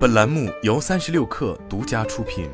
本栏目由三十六氪独家出品。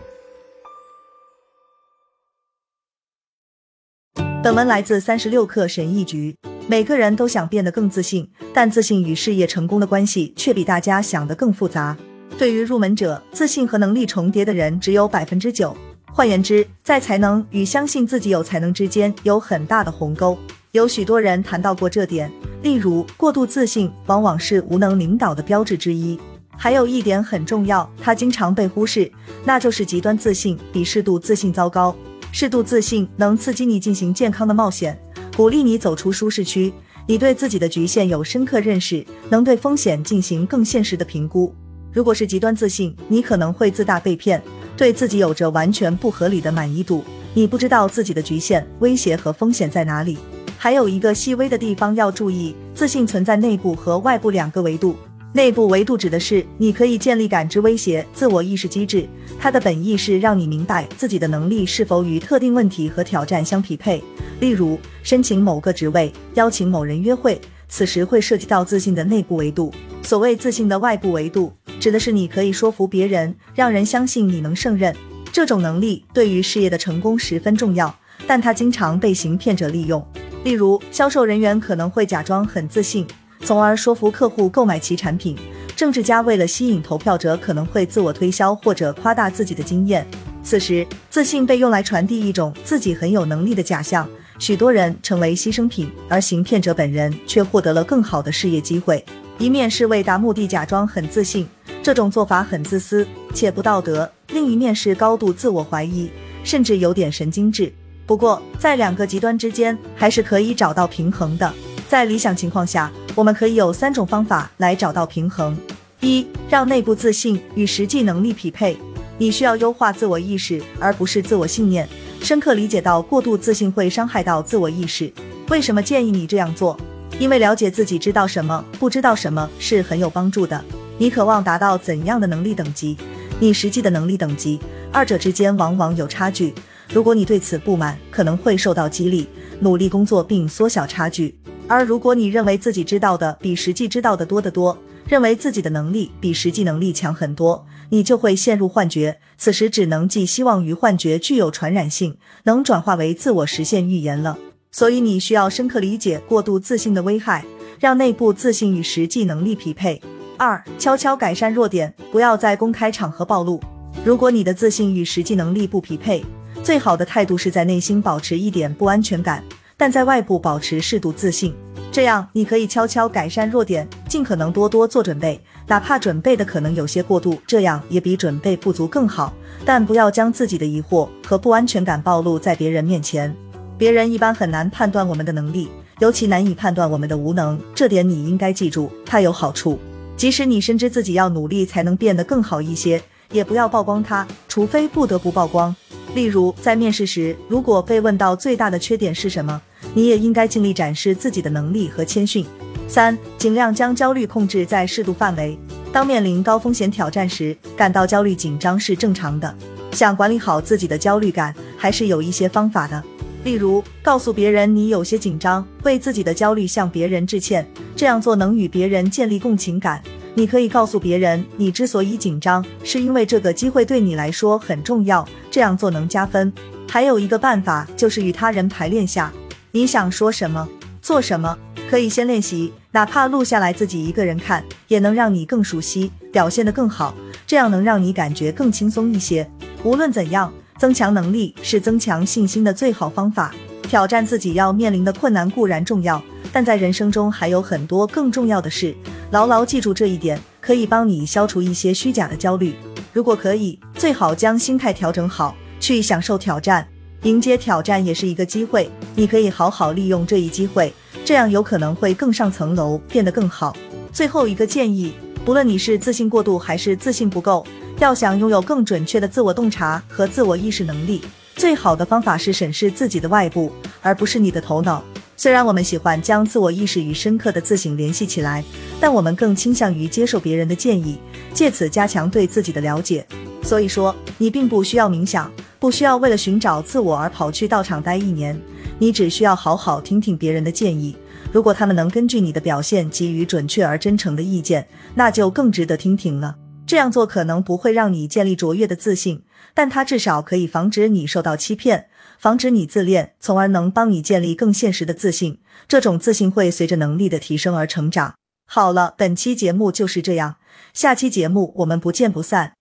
本文来自三十六氪神译局。每个人都想变得更自信，但自信与事业成功的关系却比大家想的更复杂。对于入门者，自信和能力重叠的人只有百分之九。换言之，在才能与相信自己有才能之间有很大的鸿沟。有许多人谈到过这点，例如过度自信往往是无能领导的标志之一。还有一点很重要，它经常被忽视，那就是极端自信比适度自信糟糕。适度自信能刺激你进行健康的冒险，鼓励你走出舒适区。你对自己的局限有深刻认识，能对风险进行更现实的评估。如果是极端自信，你可能会自大被骗，对自己有着完全不合理的满意度。你不知道自己的局限、威胁和风险在哪里。还有一个细微的地方要注意：自信存在内部和外部两个维度。内部维度指的是你可以建立感知威胁自我意识机制，它的本意是让你明白自己的能力是否与特定问题和挑战相匹配。例如，申请某个职位，邀请某人约会，此时会涉及到自信的内部维度。所谓自信的外部维度，指的是你可以说服别人，让人相信你能胜任。这种能力对于事业的成功十分重要，但它经常被行骗者利用。例如，销售人员可能会假装很自信。从而说服客户购买其产品。政治家为了吸引投票者，可能会自我推销或者夸大自己的经验。此时，自信被用来传递一种自己很有能力的假象，许多人成为牺牲品，而行骗者本人却获得了更好的事业机会。一面是为达目的假装很自信，这种做法很自私且不道德；另一面是高度自我怀疑，甚至有点神经质。不过，在两个极端之间，还是可以找到平衡的。在理想情况下，我们可以有三种方法来找到平衡：一、让内部自信与实际能力匹配。你需要优化自我意识，而不是自我信念。深刻理解到过度自信会伤害到自我意识。为什么建议你这样做？因为了解自己知道什么，不知道什么是很有帮助的。你渴望达到怎样的能力等级？你实际的能力等级，二者之间往往有差距。如果你对此不满，可能会受到激励，努力工作并缩小差距。而如果你认为自己知道的比实际知道的多得多，认为自己的能力比实际能力强很多，你就会陷入幻觉。此时只能寄希望于幻觉具有传染性，能转化为自我实现预言了。所以你需要深刻理解过度自信的危害，让内部自信与实际能力匹配。二，悄悄改善弱点，不要在公开场合暴露。如果你的自信与实际能力不匹配，最好的态度是在内心保持一点不安全感。但在外部保持适度自信，这样你可以悄悄改善弱点，尽可能多多做准备，哪怕准备的可能有些过度，这样也比准备不足更好。但不要将自己的疑惑和不安全感暴露在别人面前，别人一般很难判断我们的能力，尤其难以判断我们的无能。这点你应该记住，它有好处。即使你深知自己要努力才能变得更好一些，也不要曝光它，除非不得不曝光。例如，在面试时，如果被问到最大的缺点是什么，你也应该尽力展示自己的能力和谦逊。三，尽量将焦虑控制在适度范围。当面临高风险挑战时，感到焦虑紧张是正常的。想管理好自己的焦虑感，还是有一些方法的。例如，告诉别人你有些紧张，为自己的焦虑向别人致歉，这样做能与别人建立共情感。你可以告诉别人，你之所以紧张，是因为这个机会对你来说很重要，这样做能加分。还有一个办法，就是与他人排练下，你想说什么，做什么，可以先练习，哪怕录下来自己一个人看，也能让你更熟悉，表现得更好，这样能让你感觉更轻松一些。无论怎样，增强能力是增强信心的最好方法。挑战自己要面临的困难固然重要。但在人生中还有很多更重要的事，牢牢记住这一点，可以帮你消除一些虚假的焦虑。如果可以，最好将心态调整好，去享受挑战，迎接挑战也是一个机会。你可以好好利用这一机会，这样有可能会更上层楼，变得更好。最后一个建议，不论你是自信过度还是自信不够，要想拥有更准确的自我洞察和自我意识能力，最好的方法是审视自己的外部，而不是你的头脑。虽然我们喜欢将自我意识与深刻的自省联系起来，但我们更倾向于接受别人的建议，借此加强对自己的了解。所以说，你并不需要冥想，不需要为了寻找自我而跑去道场待一年，你只需要好好听听别人的建议。如果他们能根据你的表现给予准确而真诚的意见，那就更值得听听了。这样做可能不会让你建立卓越的自信，但它至少可以防止你受到欺骗，防止你自恋，从而能帮你建立更现实的自信。这种自信会随着能力的提升而成长。好了，本期节目就是这样，下期节目我们不见不散。